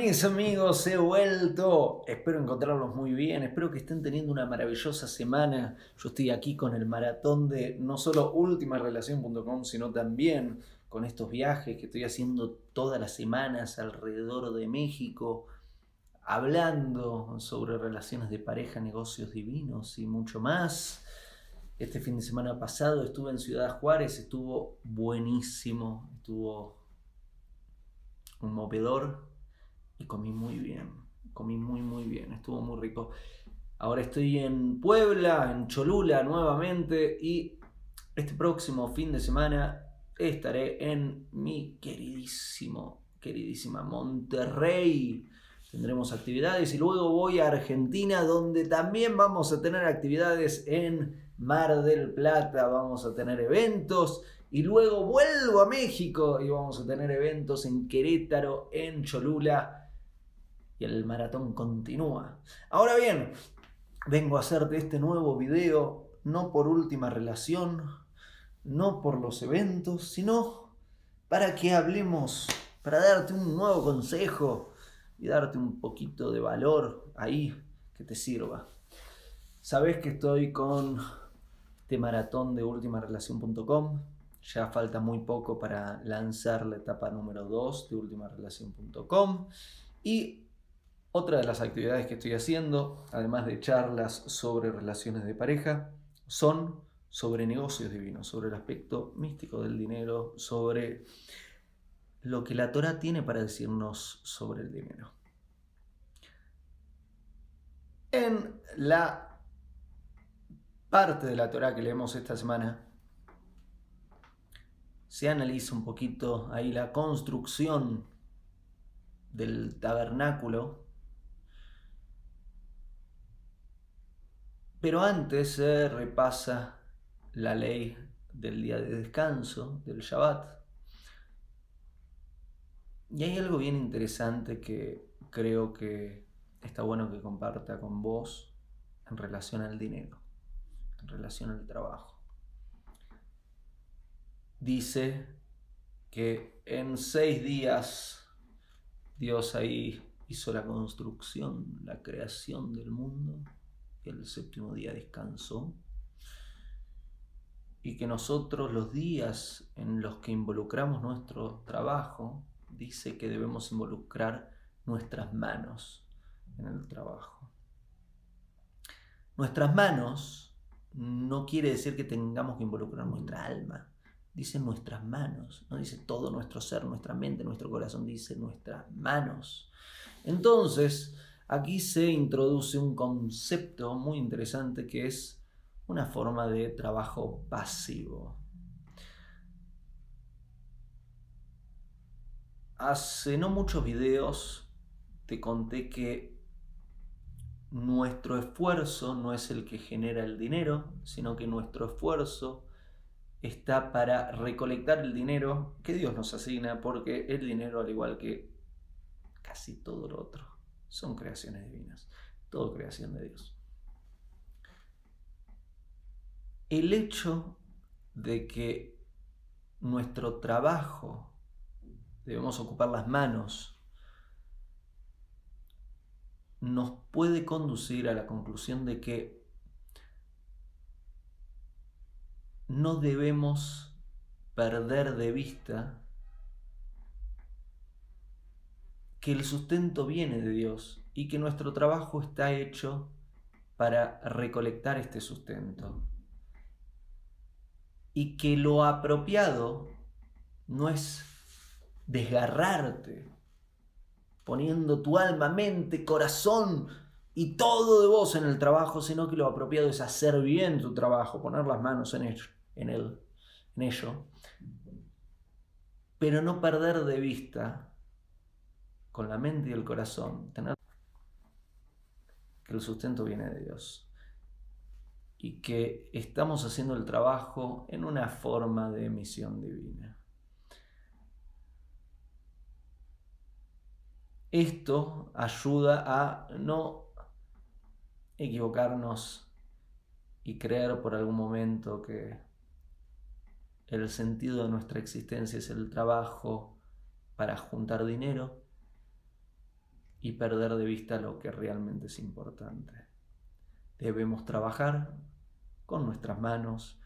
mis amigos, he vuelto. Espero encontrarlos muy bien. Espero que estén teniendo una maravillosa semana. Yo estoy aquí con el maratón de no solo ultimarelación.com, sino también con estos viajes que estoy haciendo todas las semanas alrededor de México, hablando sobre relaciones de pareja, negocios divinos y mucho más. Este fin de semana pasado estuve en Ciudad Juárez, estuvo buenísimo, estuvo un movedor y comí muy bien. Comí muy, muy bien. Estuvo muy rico. Ahora estoy en Puebla, en Cholula nuevamente y este próximo fin de semana estaré en mi queridísimo, queridísima Monterrey. Tendremos actividades y luego voy a Argentina donde también vamos a tener actividades en Mar del Plata, vamos a tener eventos y luego vuelvo a México y vamos a tener eventos en Querétaro, en Cholula y el maratón continúa. Ahora bien, vengo a hacerte este nuevo video no por última relación, no por los eventos, sino para que hablemos, para darte un nuevo consejo y darte un poquito de valor ahí que te sirva. Sabes que estoy con este maratón de ultimarelación.com. Ya falta muy poco para lanzar la etapa número 2 de ultimarelación.com. Y otra de las actividades que estoy haciendo, además de charlas sobre relaciones de pareja, son sobre negocios divinos, sobre el aspecto místico del dinero, sobre lo que la Torah tiene para decirnos sobre el dinero. En la parte de la Torah que leemos esta semana, se analiza un poquito ahí la construcción del tabernáculo Pero antes se repasa la ley del día de descanso, del Shabbat. Y hay algo bien interesante que creo que está bueno que comparta con vos en relación al dinero, en relación al trabajo. Dice que en seis días Dios ahí hizo la construcción, la creación del mundo el séptimo día descansó y que nosotros los días en los que involucramos nuestro trabajo, dice que debemos involucrar nuestras manos en el trabajo. Nuestras manos no quiere decir que tengamos que involucrar nuestra alma, dice nuestras manos, no dice todo nuestro ser, nuestra mente, nuestro corazón, dice nuestras manos. Entonces, Aquí se introduce un concepto muy interesante que es una forma de trabajo pasivo. Hace no muchos videos te conté que nuestro esfuerzo no es el que genera el dinero, sino que nuestro esfuerzo está para recolectar el dinero que Dios nos asigna, porque el dinero, al igual que casi todo lo otro, son creaciones divinas, todo creación de Dios. El hecho de que nuestro trabajo debemos ocupar las manos nos puede conducir a la conclusión de que no debemos perder de vista que el sustento viene de Dios y que nuestro trabajo está hecho para recolectar este sustento. Y que lo apropiado no es desgarrarte, poniendo tu alma, mente, corazón y todo de vos en el trabajo, sino que lo apropiado es hacer bien tu trabajo, poner las manos en ello, en, en ello pero no perder de vista con la mente y el corazón, tener que el sustento viene de Dios y que estamos haciendo el trabajo en una forma de misión divina. Esto ayuda a no equivocarnos y creer por algún momento que el sentido de nuestra existencia es el trabajo para juntar dinero y perder de vista lo que realmente es importante. Debemos trabajar con nuestras manos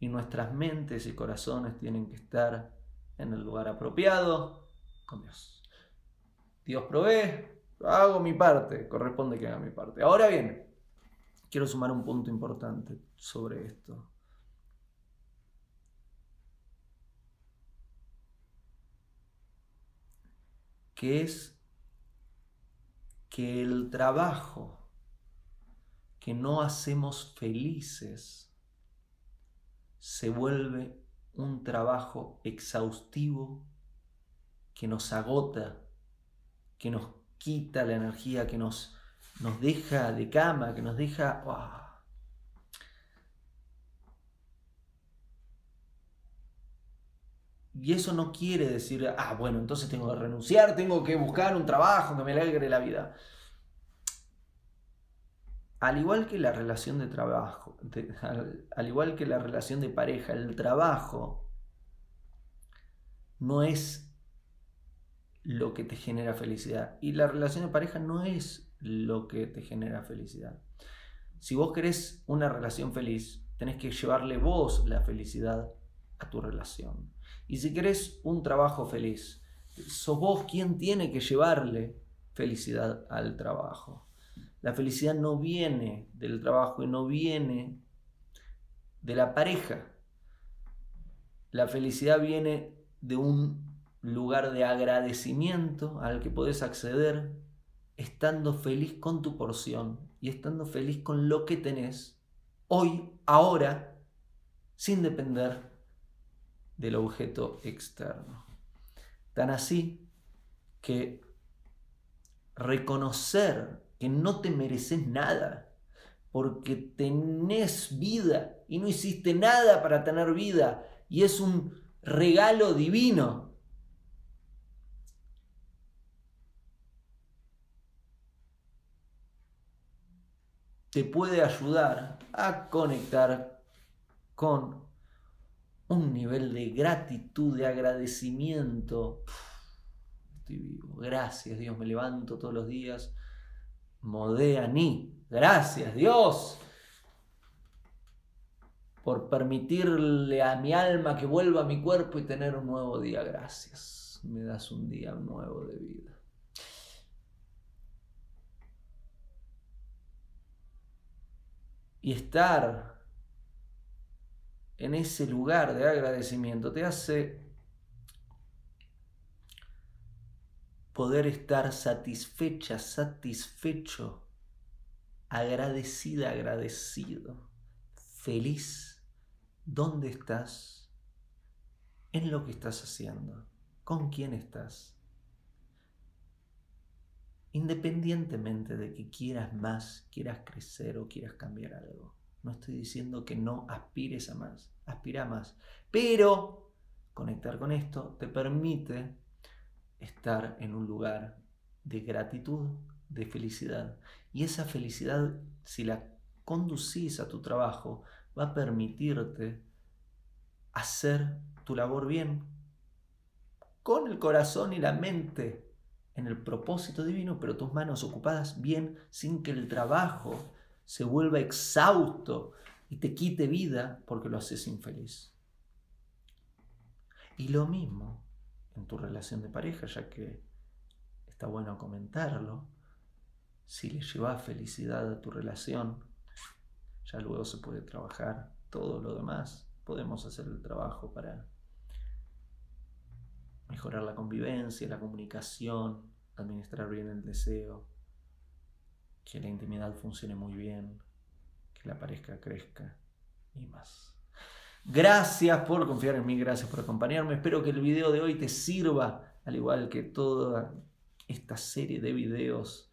y nuestras mentes y corazones tienen que estar en el lugar apropiado con Dios. Dios provee, hago mi parte, corresponde que haga mi parte. Ahora bien, quiero sumar un punto importante sobre esto. Que es que el trabajo que no hacemos felices se vuelve un trabajo exhaustivo que nos agota, que nos quita la energía, que nos, nos deja de cama, que nos deja... Y eso no quiere decir, ah, bueno, entonces tengo que renunciar, tengo que buscar un trabajo que me alegre la vida al igual que la relación de trabajo, al, igual que la relación de pareja, el trabajo no es lo que te genera felicidad. Y la relación de pareja no es lo que te genera felicidad. Si vos querés una relación feliz, tenés que llevarle vos la felicidad a tu relación. Y si querés un trabajo feliz, sos vos quien tiene que llevarle felicidad al trabajo. La felicidad no viene del trabajo y no viene de la pareja. La felicidad viene de un lugar de agradecimiento al que puedes acceder estando feliz con tu porción y estando feliz con lo que tenés hoy, ahora, sin depender del objeto externo. Tan así que reconocer que no te mereces nada, porque tenés vida y no hiciste nada para tener vida y es un regalo divino. Te puede ayudar a conectar con un nivel de gratitud, de agradecimiento. Estoy vivo. Gracias Dios, me levanto todos los días Modeani. Gracias Dios por permitirle a mi alma que vuelva a mi cuerpo y tener un nuevo día. Gracias. Me das un día nuevo de vida. Y estar en ese lugar de agradecimiento te hace poder estar satisfecha, satisfecho, agradecida, agradecido, feliz. ¿Dónde estás? En lo que estás haciendo. ¿Con quién estás? Independientemente de que quieras más, quieras crecer o quieras cambiar algo. No estoy diciendo que no aspires a más, aspira a más. Pero conectar con esto te permite estar en un lugar de gratitud, de felicidad. Y esa felicidad, si la conducís a tu trabajo, va a permitirte hacer tu labor bien, con el corazón y la mente en el propósito divino, pero tus manos ocupadas bien sin que el trabajo se vuelva exhausto y te quite vida porque lo haces infeliz. Y lo mismo en tu relación de pareja, ya que está bueno comentarlo. Si le lleva felicidad a tu relación, ya luego se puede trabajar todo lo demás. Podemos hacer el trabajo para mejorar la convivencia, la comunicación, administrar bien el deseo, que la intimidad funcione muy bien, que la pareja crezca y más. Gracias por confiar en mí, gracias por acompañarme. Espero que el video de hoy te sirva, al igual que toda esta serie de videos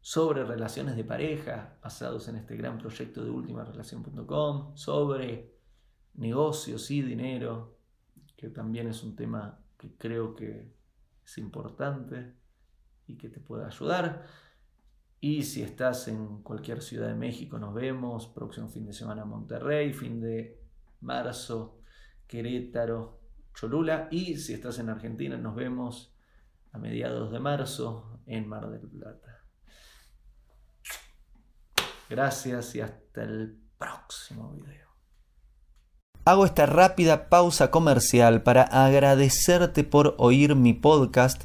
sobre relaciones de pareja basados en este gran proyecto de ultimarelación.com, sobre negocios y dinero, que también es un tema que creo que es importante y que te puede ayudar. Y si estás en cualquier ciudad de México, nos vemos. Próximo fin de semana Monterrey, fin de marzo Querétaro, Cholula. Y si estás en Argentina, nos vemos a mediados de marzo en Mar del Plata. Gracias y hasta el próximo video. Hago esta rápida pausa comercial para agradecerte por oír mi podcast